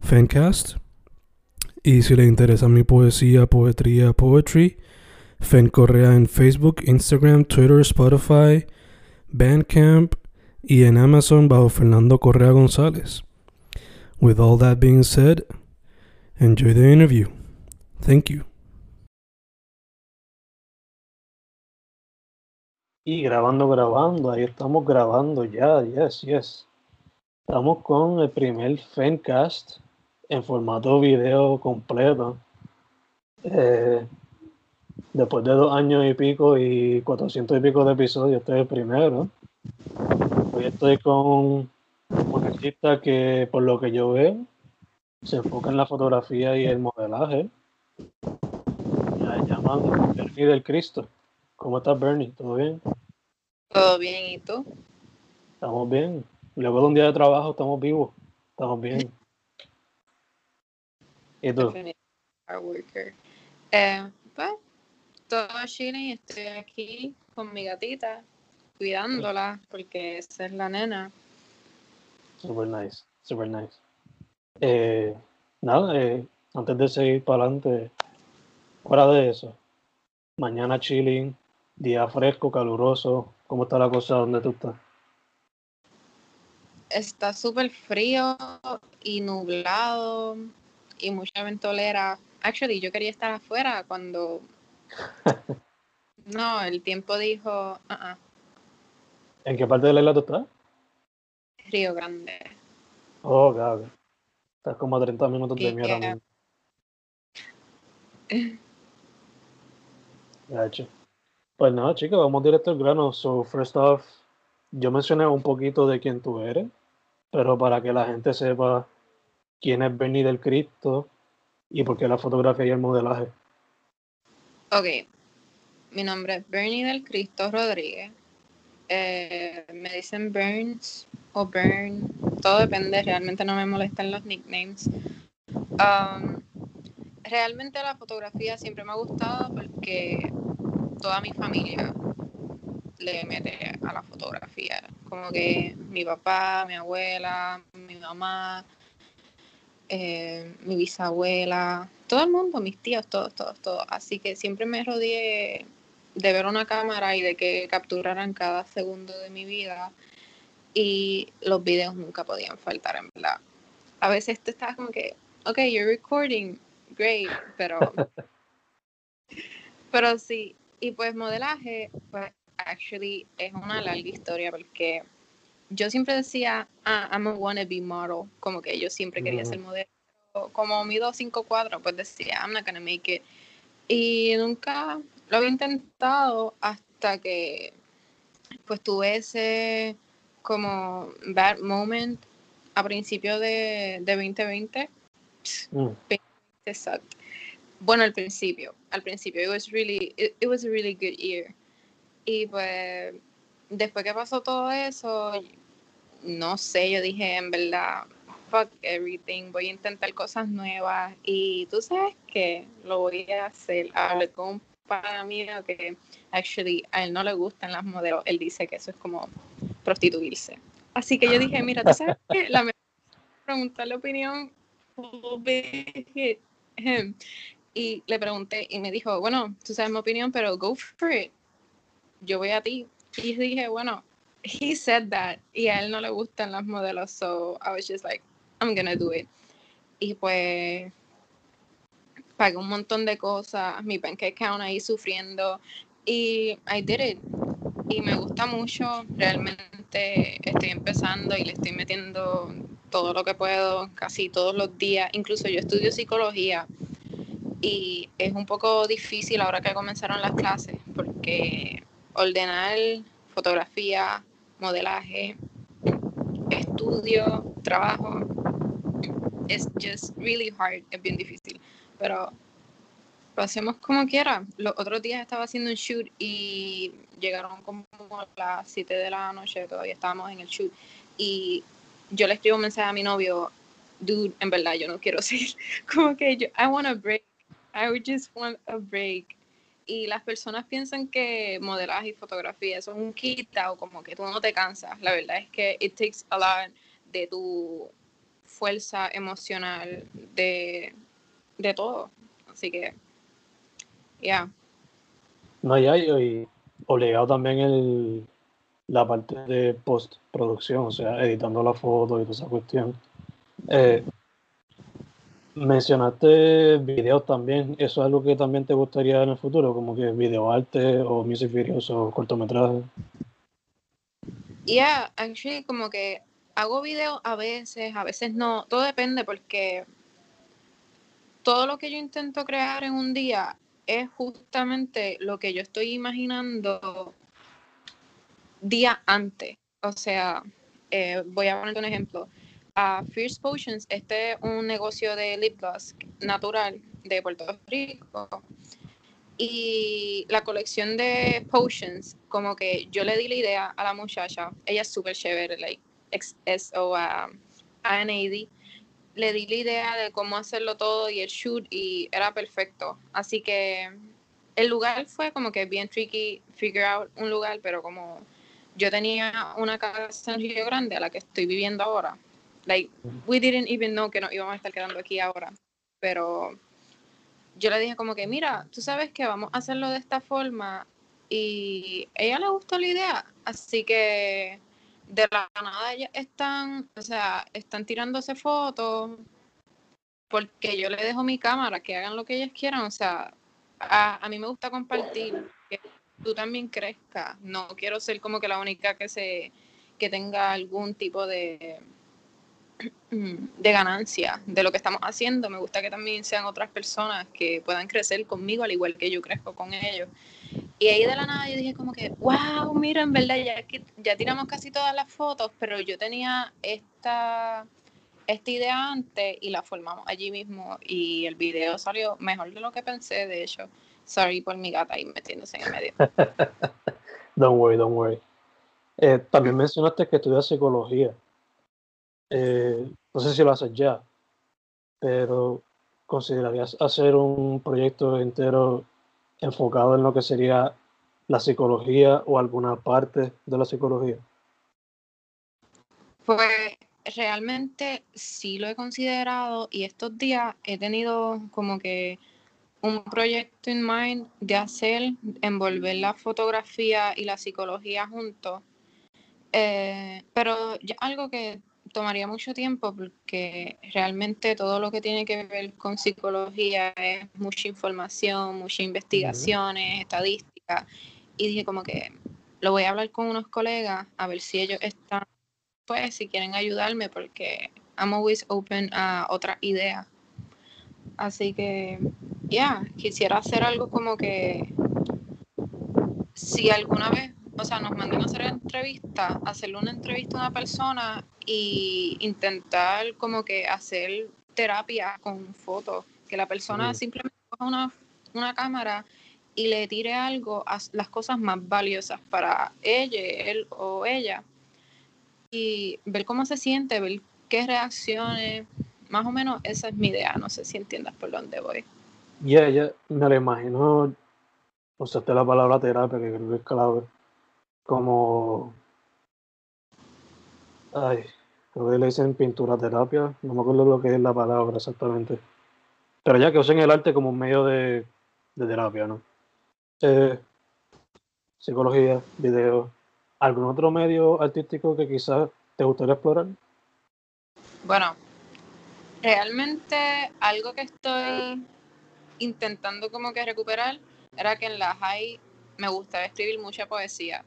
Fancast. Y si le interesa mi poesía, poetría, poetry, Fen Correa en Facebook, Instagram, Twitter, Spotify, Bandcamp y en Amazon bajo Fernando Correa González. With all that being said, enjoy the interview. Thank you. Y grabando, grabando, ahí estamos grabando ya, yes, yes. Estamos con el primer Fencast en formato video completo. Eh, después de dos años y pico y cuatrocientos y pico de episodios, este es el primero. Hoy estoy con un artista que, por lo que yo veo, se enfoca en la fotografía y el modelaje. La llaman Bernie del Cristo. ¿Cómo estás, Bernie? ¿Todo bien? Todo bien, ¿y tú? Estamos bien. Luego de un día de trabajo, estamos vivos. Estamos bien. ¿Y tú? Hard worker. Eh, pues, todo chilling, estoy aquí con mi gatita, cuidándola, porque esa es la nena. Super nice, super nice. Eh, nada, eh, antes de seguir para adelante, fuera de eso, mañana chilling, día fresco, caluroso, ¿cómo está la cosa donde tú estás? Está súper frío y nublado y mucha ventolera. Actually, yo quería estar afuera cuando... no, el tiempo dijo... Uh ¿En qué parte de la isla tú estás? Río Grande. Oh, claro. Estás como a 30 minutos de mí ahora mismo. Pues nada, chicos, vamos directo al grano. So, first off, yo mencioné un poquito de quién tú eres, pero para que la gente sepa quién es Bernie del Cristo y por qué la fotografía y el modelaje. Ok, mi nombre es Bernie del Cristo Rodríguez. Eh, me dicen Burns o Burn, todo depende, realmente no me molestan los nicknames. Um, realmente la fotografía siempre me ha gustado porque toda mi familia le mete a la fotografía. Como que mi papá, mi abuela, mi mamá, eh, mi bisabuela, todo el mundo, mis tíos, todos, todos, todos. Así que siempre me rodeé de ver una cámara y de que capturaran cada segundo de mi vida. Y los videos nunca podían faltar, en verdad. A veces tú estás como que, ok, you're recording, great, pero. pero sí. Y pues modelaje, pues actually es una larga historia porque yo siempre decía, ah, I'm a wannabe model, como que yo siempre quería ser modelo. Como mi 254, pues decía, I'm not gonna make it. Y nunca lo había intentado hasta que pues tuve ese como bad moment a principio de, de 2020. Mm. Exacto. Bueno, al principio, al principio, it was really, it, it was a really good year. Y pues, después que pasó todo eso, no sé, yo dije, en verdad, fuck everything, voy a intentar cosas nuevas. Y tú sabes que lo voy a hacer. Hablé con un pana mío que, actually, a él no le gustan las modelos. Él dice que eso es como prostituirse. Así que yo dije, mira, tú sabes que la mejor preguntar la opinión y le pregunté y me dijo, bueno, tú sabes mi opinión, pero go for it. Yo voy a ti. Y dije, bueno, he said that y a él no le gustan las modelos, so I was just like, I'm gonna do it. y pues pagué un montón de cosas, mi bank account ahí sufriendo y I did. Y me gusta mucho, realmente estoy empezando y le estoy metiendo todo lo que puedo, casi todos los días. Incluso yo estudio psicología y es un poco difícil ahora que comenzaron las clases porque ordenar fotografía, modelaje, estudio, trabajo, es just really hard, es bien difícil. Pero lo hacemos como quiera. Los otros días estaba haciendo un shoot y llegaron como a las 7 de la noche, todavía estábamos en el shoot. Y yo le escribo un mensaje a mi novio, dude, en verdad yo no quiero seguir. Como que yo, I want a break. I just want a break. Y las personas piensan que modelaje y fotografía son un quita o como que tú no te cansas. La verdad es que it takes a lot de tu fuerza emocional, de, de todo. Así que, ya. No, ya, y obligado también el, la parte de postproducción, o sea, editando la foto y toda esa cuestión. Eh, mencionaste videos también, ¿eso es algo que también te gustaría en el futuro, como que videoarte o music videos o cortometrajes? Yeah, actually, como que hago videos a veces, a veces no, todo depende porque todo lo que yo intento crear en un día es justamente lo que yo estoy imaginando día antes. O sea, eh, voy a poner un ejemplo. A Fierce Potions, este es un negocio de lip gloss natural de Puerto Rico. Y la colección de potions, como que yo le di la idea a la muchacha, ella es súper chévere, like, XSO a NAD, le di la idea de cómo hacerlo todo y el shoot y era perfecto. Así que el lugar fue como que bien tricky figure out un lugar, pero como yo tenía una casa en Río Grande a la que estoy viviendo ahora. Like, we didn't even know que nos íbamos a estar quedando aquí ahora. Pero yo le dije como que, mira, tú sabes que vamos a hacerlo de esta forma. Y ella le gustó la idea. Así que de la nada ellas están, o sea, están tirándose fotos. Porque yo le dejo mi cámara, que hagan lo que ellas quieran. O sea, a, a mí me gusta compartir tú también crezcas. No quiero ser como que la única que se que tenga algún tipo de de ganancia de lo que estamos haciendo. Me gusta que también sean otras personas que puedan crecer conmigo al igual que yo crezco con ellos. Y ahí de la nada yo dije como que, wow, mira, en verdad ya, ya tiramos casi todas las fotos, pero yo tenía esta, esta idea antes y la formamos allí mismo y el video salió mejor de lo que pensé, de hecho. Sorry por mi gata ahí metiéndose en el medio. don't worry, don't worry. Eh, también mencionaste que estudias psicología. Eh, no sé si lo haces ya, pero ¿considerarías hacer un proyecto entero enfocado en lo que sería la psicología o alguna parte de la psicología? Pues realmente sí lo he considerado y estos días he tenido como que un proyecto en mind de hacer, envolver la fotografía y la psicología juntos, eh, pero algo que tomaría mucho tiempo porque realmente todo lo que tiene que ver con psicología es mucha información, muchas investigaciones, estadísticas, y dije como que lo voy a hablar con unos colegas a ver si ellos están, pues si quieren ayudarme porque I'm always open a otras ideas. Así que ya, quisiera hacer algo como que si alguna vez, o sea, nos mandan a hacer entrevista, hacerle una entrevista a una persona y intentar como que hacer terapia con fotos, que la persona simplemente coja una, una cámara y le tire algo a las cosas más valiosas para ella, él o ella, y ver cómo se siente, ver qué reacciones, más o menos esa es mi idea, no sé si entiendas por dónde voy. Ya, ya, me lo imagino, usaste la palabra terapia, que creo que es clave, como, ay, creo que le dicen pintura terapia, no me acuerdo lo que es la palabra exactamente, pero ya que usen el arte como un medio de, de terapia, ¿no? Eh, psicología, video, ¿algún otro medio artístico que quizás te gustaría explorar? Bueno, Realmente algo que estoy intentando como que recuperar era que en la high me gustaba escribir mucha poesía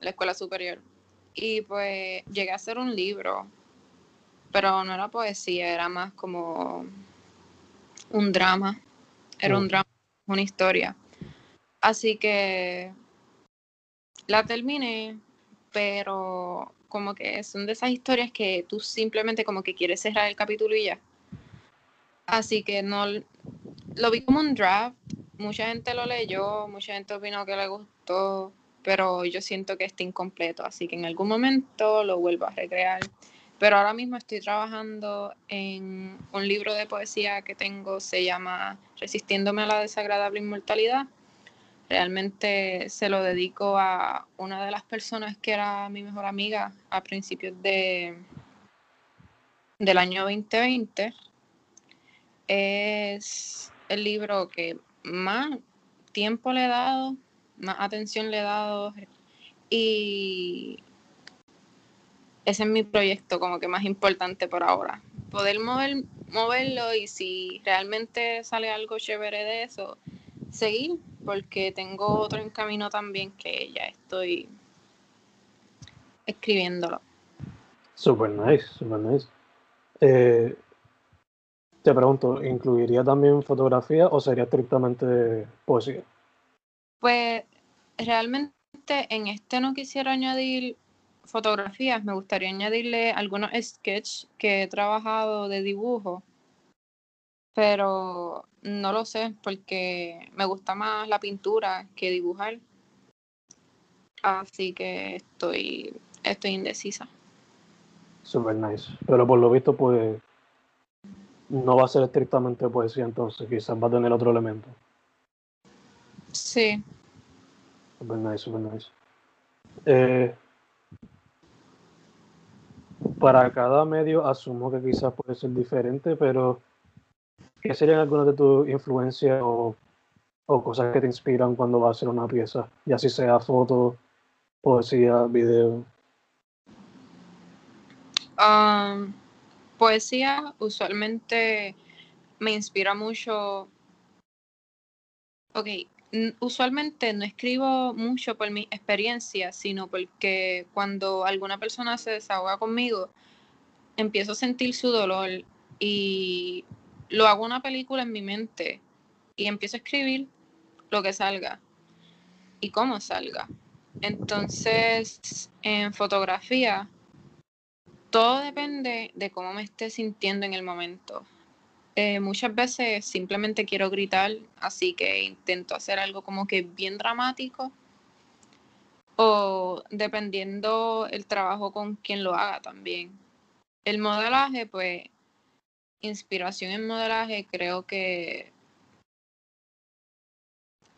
la escuela superior. Y pues llegué a hacer un libro, pero no era poesía, era más como un drama. Era un drama, una historia. Así que la terminé, pero como que son de esas historias que tú simplemente como que quieres cerrar el capítulo y ya. Así que no lo vi como un draft. Mucha gente lo leyó, mucha gente opinó que le gustó, pero yo siento que está incompleto, así que en algún momento lo vuelvo a recrear. Pero ahora mismo estoy trabajando en un libro de poesía que tengo, se llama Resistiéndome a la desagradable inmortalidad. Realmente se lo dedico a una de las personas que era mi mejor amiga a principios de, del año 2020. Es el libro que más tiempo le he dado, más atención le he dado y ese es mi proyecto como que más importante por ahora. Poder mover, moverlo y si realmente sale algo chévere de eso, seguir, porque tengo otro en camino también que ya estoy escribiéndolo. Super nice, super nice. Eh, te pregunto, ¿incluiría también fotografía o sería estrictamente poesía? Pues realmente en este no quisiera añadir fotografías, me gustaría añadirle algunos sketches que he trabajado de dibujo, pero no lo sé porque me gusta más la pintura que dibujar. Así que estoy, estoy indecisa. Super nice. Pero por lo visto, pues no va a ser estrictamente poesía, entonces quizás va a tener otro elemento. Sí. Super nice, super nice. Para cada medio asumo que quizás puede ser diferente, pero ¿qué serían algunas de tus influencias o, cosas que te inspiran cuando vas a hacer una pieza? Ya si sea foto, poesía, video. Um, poesía usualmente me inspira mucho. Ok, usualmente no escribo mucho por mi experiencia, sino porque cuando alguna persona se desahoga conmigo, empiezo a sentir su dolor y lo hago una película en mi mente y empiezo a escribir lo que salga y cómo salga. Entonces, en fotografía, todo depende de cómo me esté sintiendo en el momento. Eh, muchas veces simplemente quiero gritar, así que intento hacer algo como que bien dramático. O dependiendo el trabajo con quien lo haga también. El modelaje, pues, inspiración en modelaje, creo que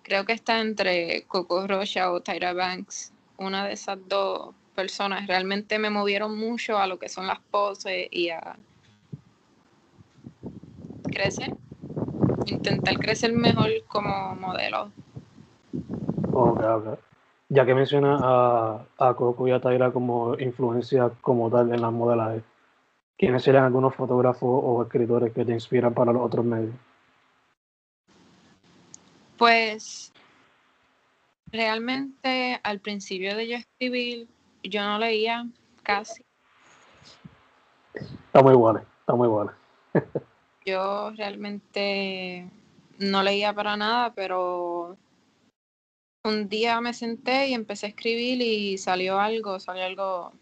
creo que está entre Coco Rocha o Tyra Banks. Una de esas dos personas realmente me movieron mucho a lo que son las poses y a crecer, intentar crecer mejor como modelo. Ok, ok. Ya que mencionas a, a Coco y a Taira como influencia como tal en las modelajes, ¿quiénes serían algunos fotógrafos o escritores que te inspiran para los otros medios? Pues realmente al principio de yo escribir, yo no leía casi. Está muy bueno, está muy bueno. Yo realmente no leía para nada, pero un día me senté y empecé a escribir y salió algo, salió algo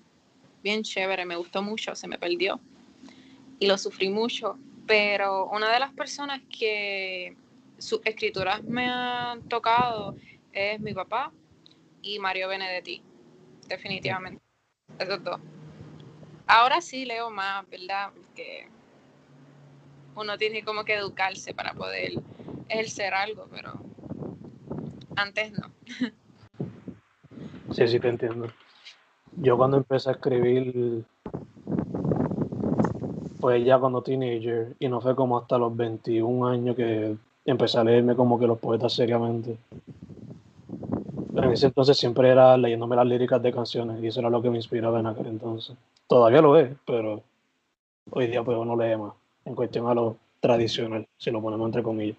bien chévere, me gustó mucho, se me perdió y lo sufrí mucho. Pero una de las personas que sus escrituras me han tocado es mi papá y Mario Benedetti, definitivamente. Esos dos. Ahora sí leo más, ¿verdad? Porque uno tiene como que educarse para poder ejercer algo, pero antes no. Sí, sí, te entiendo. Yo cuando empecé a escribir fue ya cuando teenager y no fue como hasta los 21 años que empecé a leerme como que los poetas seriamente. En ese entonces siempre era leyéndome las líricas de canciones y eso era lo que me inspiraba en aquel entonces. Todavía lo es, pero hoy día pues uno lee más, en cuestión a lo tradicional, si lo ponemos entre comillas.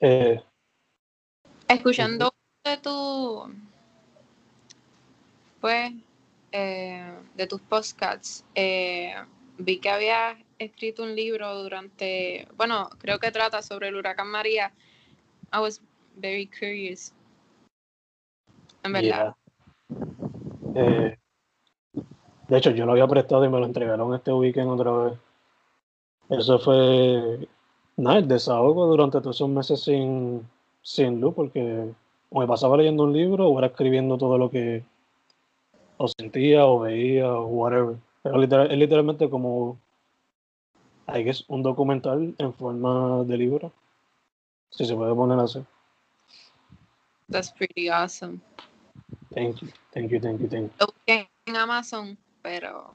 Eh, Escuchando de tu, pues, eh, de tus podcasts, eh, vi que habías escrito un libro durante, bueno, creo que trata sobre el huracán María. I was very curious. En verdad. yeah. Eh, de hecho, yo lo había prestado y me lo entregaron este weekend otra vez. Eso fue, nada, el desahogo durante todos esos meses sin, sin luz, porque o me pasaba leyendo un libro o era escribiendo todo lo que o sentía o veía o whatever. Pero literal- es literalmente como, I guess, un documental en forma de libro. Si se puede poner así. That's pretty awesome. Thank you, thank you, thank you, thank you. En Amazon, pero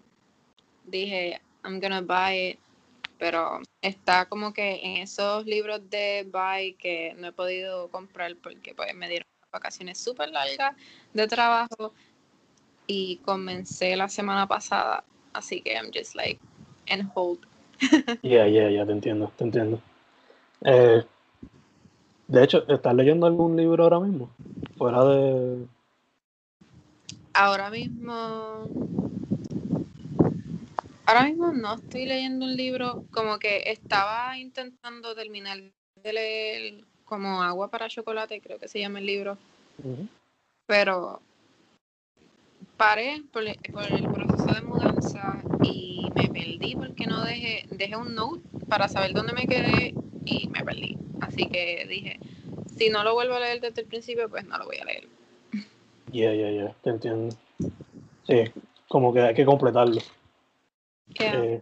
dije, I'm gonna buy it. Pero está como que en esos libros de buy que no he podido comprar porque pues me dieron vacaciones súper largas de trabajo y comencé la semana pasada. Así que I'm just like en hold. Yeah, yeah, yeah, te entiendo, te entiendo. Eh, de hecho, ¿estás leyendo algún libro ahora mismo? Fuera de... Ahora mismo. Ahora mismo no estoy leyendo un libro, como que estaba intentando terminar de leer como Agua para Chocolate, creo que se llama el libro, pero paré por, el- por el proceso de mudanza y me perdí porque no dejé, dejé un note para saber dónde me quedé y me perdí. Así que dije, si no lo vuelvo a leer desde el principio, pues no lo voy a leer. Yeah, yeah, yeah, te entiendo. Sí, como que hay que completarlo. Eh,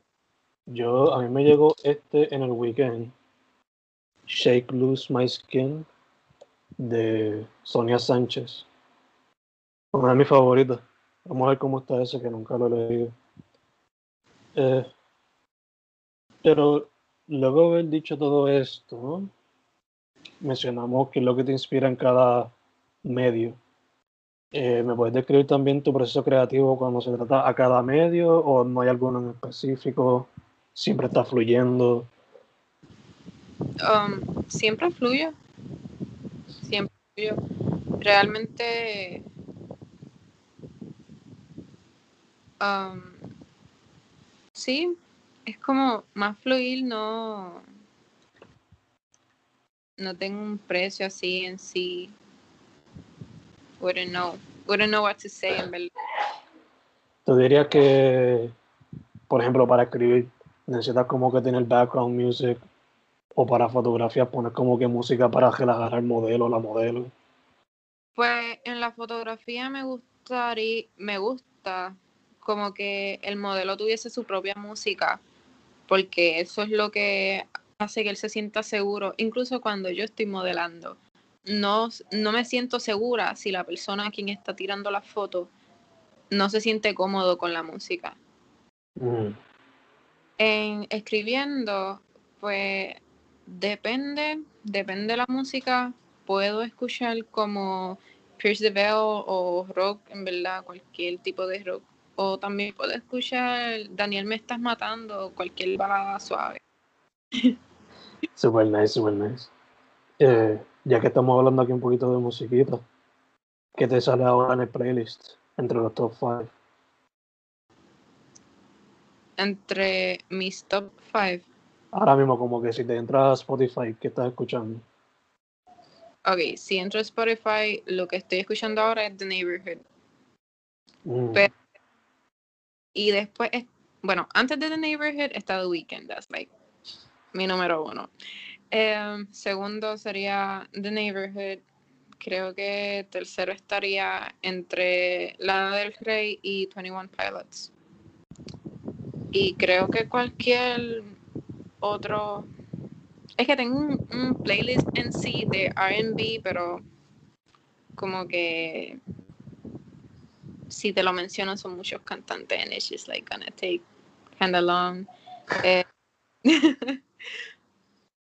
yo, a mí me llegó este en el weekend, Shake Loose My Skin, de Sonia Sánchez. Una de mis favoritas. Vamos a ver cómo está ese, que nunca lo he leído. Eh, pero luego de haber dicho todo esto, mencionamos qué es lo que te inspira en cada medio. Eh, ¿Me puedes describir también tu proceso creativo cuando se trata a cada medio o no hay alguno en específico? ¿Siempre está fluyendo? Um, siempre fluyo. Siempre fluyo. Realmente. um, sí, es como más fluir, no. No tengo un precio así en sí. Wouldn't know. Wouldn't know what to say, en verdad. ¿Tú dirías que, por ejemplo, para escribir necesitas como que tener background music o para fotografías poner como que música para relajar al modelo o la modelo? Pues en la fotografía me gustaría, me gusta como que el modelo tuviese su propia música, porque eso es lo que hace que él se sienta seguro, incluso cuando yo estoy modelando. No, no me siento segura si la persona a quien está tirando la foto no se siente cómodo con la música. Mm, En escribiendo, pues depende, depende de la música. Puedo escuchar como Pierce the Veil o rock, en verdad, cualquier tipo de rock. O también puedo escuchar Daniel me estás matando o cualquier balada suave. Super nice, super nice. Eh, ya que estamos hablando aquí un poquito de musiquita, ¿qué te sale ahora en el playlist entre los top 5? Entre mis top 5. Ahora mismo como que si te entras a Spotify, ¿qué estás escuchando? Ok, si entro a Spotify, lo que estoy escuchando ahora es The Neighborhood. Mm, Y después, es- bueno, antes de The Neighborhood está The Weeknd, that's like mi número uno. Em, segundo sería The Neighborhood. Creo que tercero estaría entre Lana del Rey y 21 Pilots. Y creo que cualquier otro. Es que tengo un, un playlist en sí de RB, pero como que si te lo menciono son muchos cantantes and it's just like gonna take kinda long. Eh,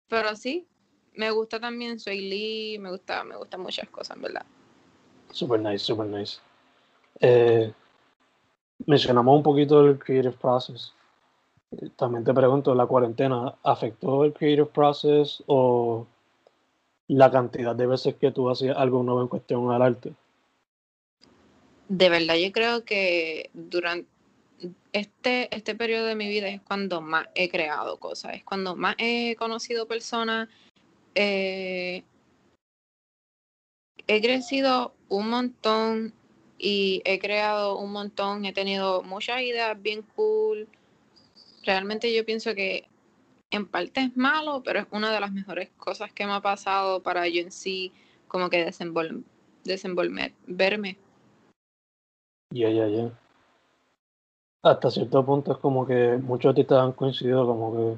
pero sí, me gusta también Soy Lee, me gusta, me gustan muchas cosas, ¿verdad? Super nice, super nice. Eh, mencionamos un poquito el creative process. También te pregunto, ¿la cuarentena afectó el creative process o la cantidad de veces que tú hacías algo nuevo en cuestión al arte? De verdad, yo creo que durante este, este periodo de mi vida es cuando más he creado cosas, es cuando más he conocido personas. Eh, he crecido un montón y he creado un montón, he tenido muchas ideas bien cool. Realmente yo pienso que en parte es malo, pero es una de las mejores cosas que me ha pasado para yo en sí como que desenvol desenvolverme. Ya, ya, ya. Hasta cierto punto es como que muchos artistas han coincidido como que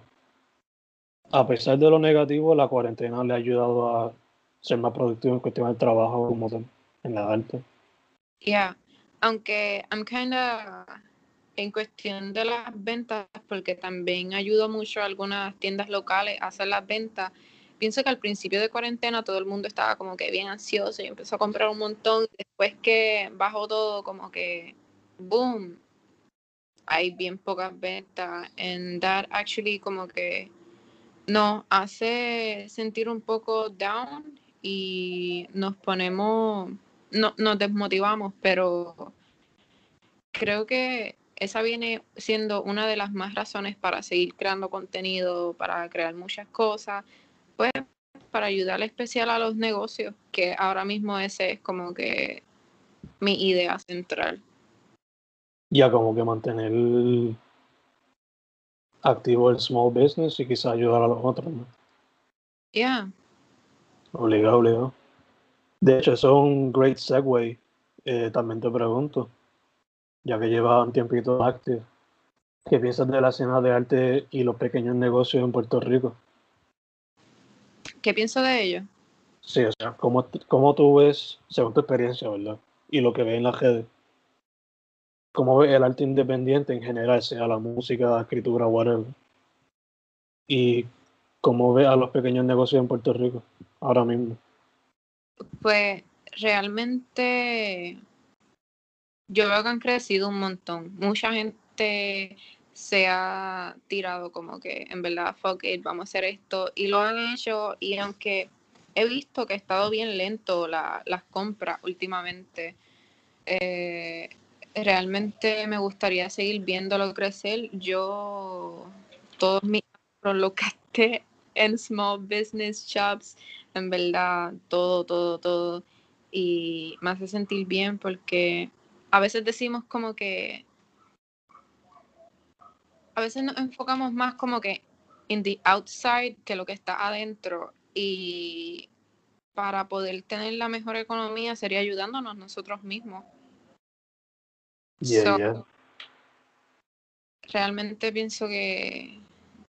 a pesar de lo negativo, la cuarentena le ha ayudado a ser más productivo en cuestión del trabajo como en la arte. Yeah, aunque I'm kinda en cuestión de las ventas, porque también ayudo mucho a algunas tiendas locales a hacer las ventas. Pienso que al principio de cuarentena todo el mundo estaba como que bien ansioso y empezó a comprar un montón. Después que bajó todo, como que boom, hay bien pocas ventas. And that actually como que nos hace sentir un poco down y nos ponemos no, nos desmotivamos, pero creo que esa viene siendo una de las más razones para seguir creando contenido, para crear muchas cosas, pues para ayudar especial a los negocios, que ahora mismo ese es como que mi idea central. Ya como que mantener activo el small business y quizás ayudar a los otros, ¿no? Ya. Obligado, obligado. De hecho, eso es un great segue. Eh, también te pregunto, ya que llevas un tiempito activo, ¿qué piensas de la escena de arte y los pequeños negocios en Puerto Rico? ¿Qué pienso de ello? Sí, o sea, ¿cómo, cómo tú ves, según tu experiencia, ¿verdad? Y lo que ves en la redes, ¿cómo ves el arte independiente en general, sea la música, la escritura, whatever? Y cómo ves a los pequeños negocios en Puerto Rico ahora mismo. Pues realmente yo veo que han crecido un montón. Mucha gente se ha tirado como que en verdad, fuck it, vamos a hacer esto. Y lo han hecho y aunque he visto que ha estado bien lento la, las compras últimamente, eh, realmente me gustaría seguir viéndolo crecer. Yo todos mis los gasté en small business shops en verdad, todo, todo, todo. Y me hace sentir bien porque a veces decimos como que, a veces nos enfocamos más como que en the outside que lo que está adentro. Y para poder tener la mejor economía sería ayudándonos nosotros mismos. Realmente pienso que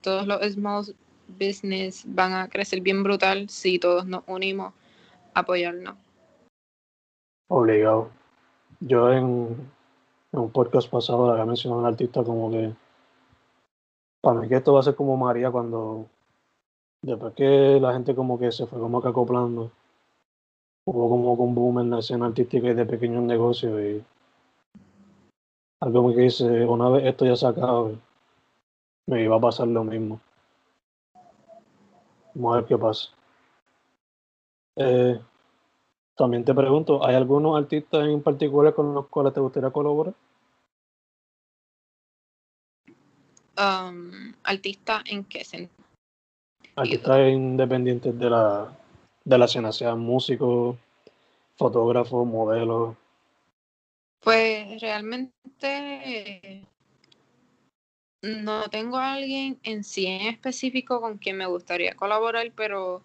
todos los small business van a crecer bien brutal si todos nos unimos a apoyarnos. Obligado. Yo en, un podcast pasado había mencionado a un artista como que para mí que esto va a ser como María cuando después que la gente como que se fue como que acoplando hubo como un boom en la escena artística y de pequeños negocios y algo que dice una vez esto ya se acabe me iba a pasar lo mismo Vamos a ver qué pasa. Eh, también te pregunto, ¿hay algunos artistas en particular con los cuales te gustaría colaborar? Um, ¿Artista en qué sentido? Artistas independientes de la, de la escena, sean músicos, fotógrafos, modelos. Pues realmente no tengo a alguien en sí en específico con quien me gustaría colaborar, pero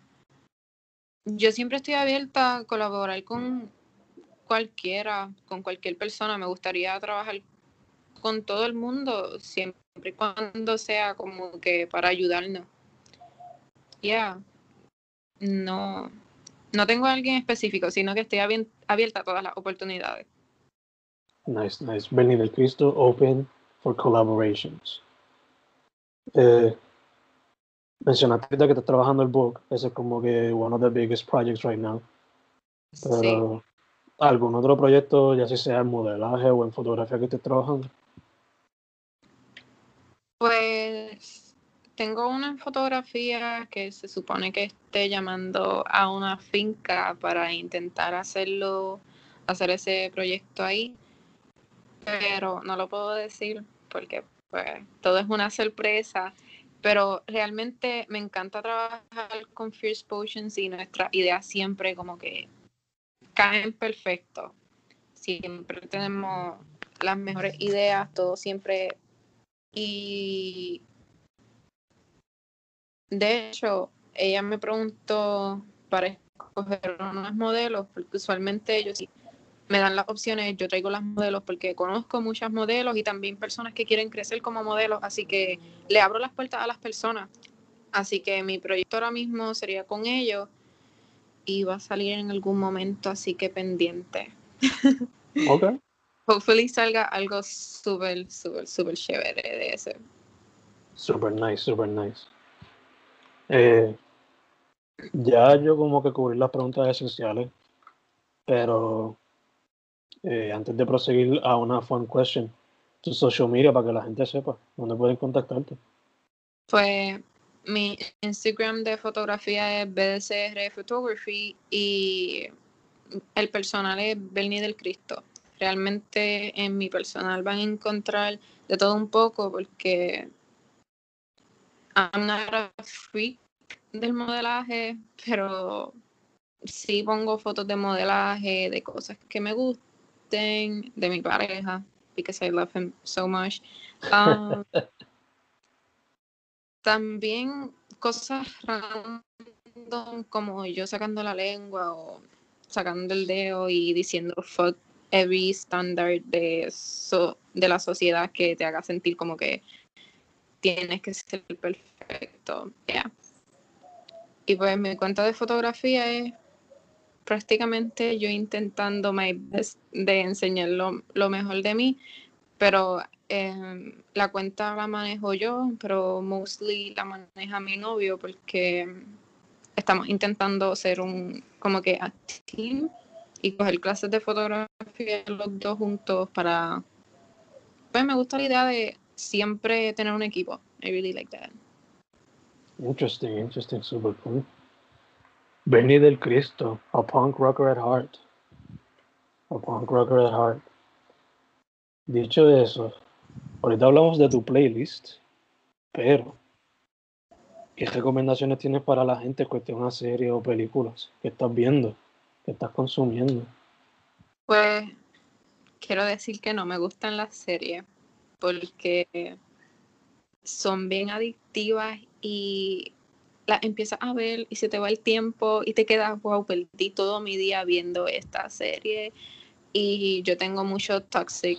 yo siempre estoy abierta a colaborar con cualquiera, con cualquier persona. Me gustaría trabajar con todo el mundo, siempre y cuando sea como que para ayudarnos. Ya, no, no tengo a alguien específico, sino que estoy abierta a todas las oportunidades. Nice, nice. Benny del Cristo, open for collaborations. Eh, mencionaste que estás trabajando el book, ese es como que one of the biggest projects right now. Pero, ¿algún otro proyecto, ya sea en modelaje o en fotografía que estés trabajando? Pues tengo una fotografía que se supone que esté llamando a una finca para intentar hacerlo, hacer ese proyecto ahí, pero no lo puedo decir porque pues todo es una sorpresa. Pero realmente me encanta trabajar con Fierce Potions y nuestras ideas siempre como que caen perfecto. Siempre tenemos las mejores ideas, todo siempre. Y de hecho, ella me preguntó para escoger unos modelos, porque usualmente ellos me dan las opciones, yo traigo las modelos porque conozco muchas modelos y también personas que quieren crecer como modelos, así que le abro las puertas a las personas. Así que mi proyecto ahora mismo sería con ellos y va a salir en algún momento, así que pendiente. Ok. Hopefully salga algo súper, súper, súper chévere de ese. Super nice, super nice. Eh, ya yo como que cubrí las preguntas esenciales, pero eh, antes de proseguir a una fun question, tu social media para que la gente sepa dónde pueden contactarte. Pues mi Instagram de fotografía es BDCR Photography y el personal es Bernie del Cristo. Realmente en mi personal van a encontrar de todo un poco porque I'm not a freak del modelaje, pero sí pongo fotos de modelaje, de cosas que me gusten, de mi pareja, because I love him so much. Um, también cosas random como yo sacando la lengua o sacando el dedo y diciendo fuck every standard de, so, de la sociedad que te haga sentir como que tienes que ser perfecto. Yeah. Y pues mi cuenta de fotografía es prácticamente yo intentando my best de enseñar lo, mejor de mí, pero eh, la cuenta la manejo yo, pero mostly la maneja mi novio porque estamos intentando ser un como que a team y coger clases de fotografía los dos juntos para pues me gusta la idea de siempre tener un equipo. I really like that. Interesting, interesting, super cool. Benny del Cristo, a punk rocker at heart. A punk rocker at heart. Dicho eso, ahorita hablamos de tu playlist, pero ¿qué recomendaciones tienes para la gente en cuestión a series o películas que estás viendo, que estás consumiendo? Pues quiero decir que no me gustan las series porque son bien adictivas y las empiezas a ver y se te va el tiempo y te quedas, wow, perdí todo mi día viendo esta serie y yo tengo mucho toxic,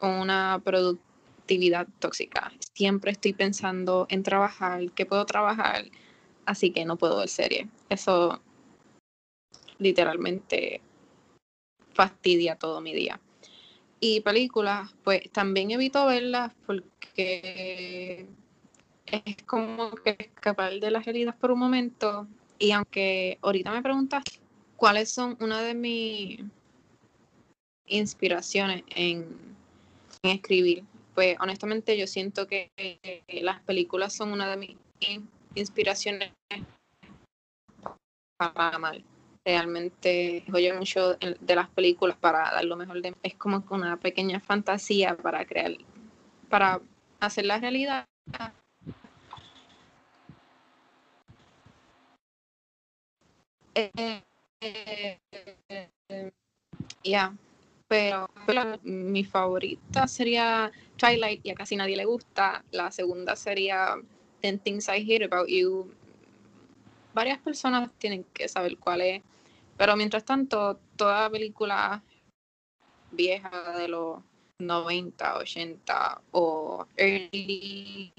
una productividad tóxica. Siempre estoy pensando en trabajar, que puedo trabajar, así que no puedo ver serie. Eso literalmente fastidia todo mi día. Y películas, pues también evito verlas porque es como que escapar de la realidad por un momento. Y aunque ahorita me preguntas cuáles son una de mis inspiraciones en, en escribir, pues honestamente yo siento que las películas son una de mis inspiraciones para mal realmente oye mucho de las películas para dar lo mejor de es como una pequeña fantasía para crear para hacer la realidad eh, ya. Pero, mi favorita sería Twilight y a casi nadie le gusta. La segunda sería Ten Things I Hear About You. Varias personas tienen que saber cuál es. Pero mientras tanto, toda película vieja de los 90, 80 o early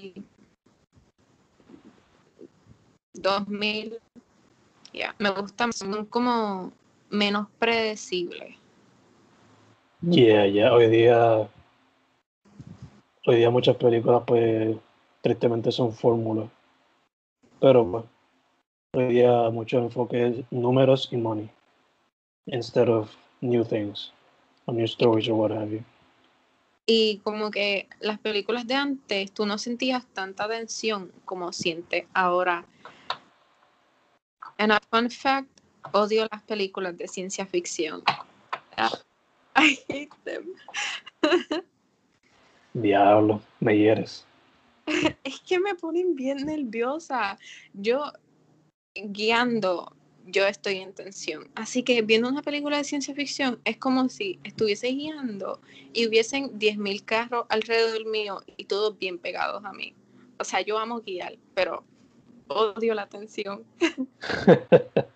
2000, me gustan, son como menos predecibles. Yeah, ya, hoy día, hoy día muchas películas pues tristemente son fórmulas, pero pues hoy día mucho enfoque es números y money instead of new things or new stories or what have you. Y como que las películas de antes, tú no sentías tanta tensión como sientes ahora. And a fun fact, odio las películas de ciencia ficción. I hate them. Diablo, me hieres. es que me ponen bien nerviosa. Yo guiando, yo estoy en tensión. Así que viendo una película de ciencia ficción es como si estuviese guiando y hubiesen 10.000 carros alrededor mío y todos bien pegados a mí. O sea, yo amo guiar, pero odio la tensión.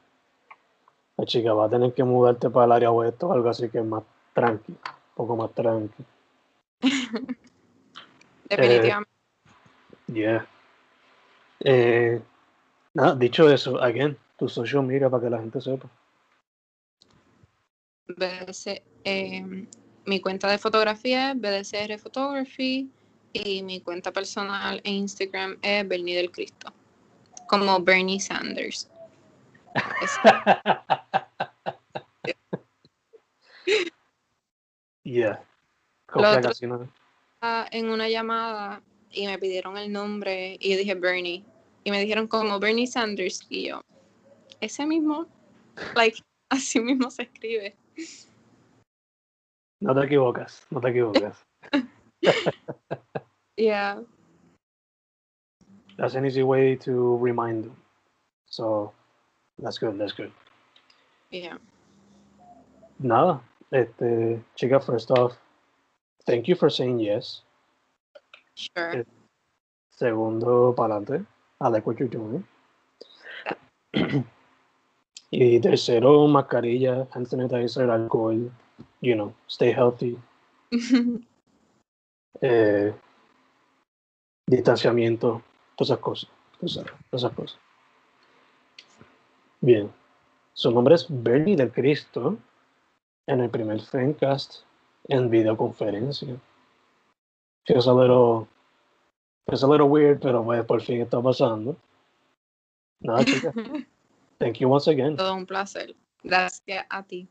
La chica va a tener que mudarte para el área oeste o algo así que es más tranqui, un poco más tranqui. Definitivamente. Yeah. Eh, nada, dicho eso, again, tu social media para que la gente sepa. BDC, eh, mi cuenta de fotografía es BDCR Photography y mi cuenta personal en Instagram es Bernie del Cristo, como Bernie Sanders. Yeah. Otro- en una llamada y me pidieron el nombre y yo dije Bernie y me dijeron como Bernie Sanders y yo ese mismo like así mismo se escribe No te equivocas, no te equivocas. yeah That's an easy way to remind them. So, that's good, that's good. yeah Nada, este, chica, first off, thank you for saying yes. sure Eh, Segundo, para adelante. I like what you're doing. y tercero, mascarilla, hand sanitizer, alcohol, you know, stay healthy. eh, distanciamiento, todas esas cosas. Todas esas cosas. Bien. Su nombre es Bernie del Cristo en el primer Fencast en videoconferencia. Feels a little, feels a little weird, pero pues por fin está pasando. Nada, chica. Thank you once again. todo un placer gracias a ti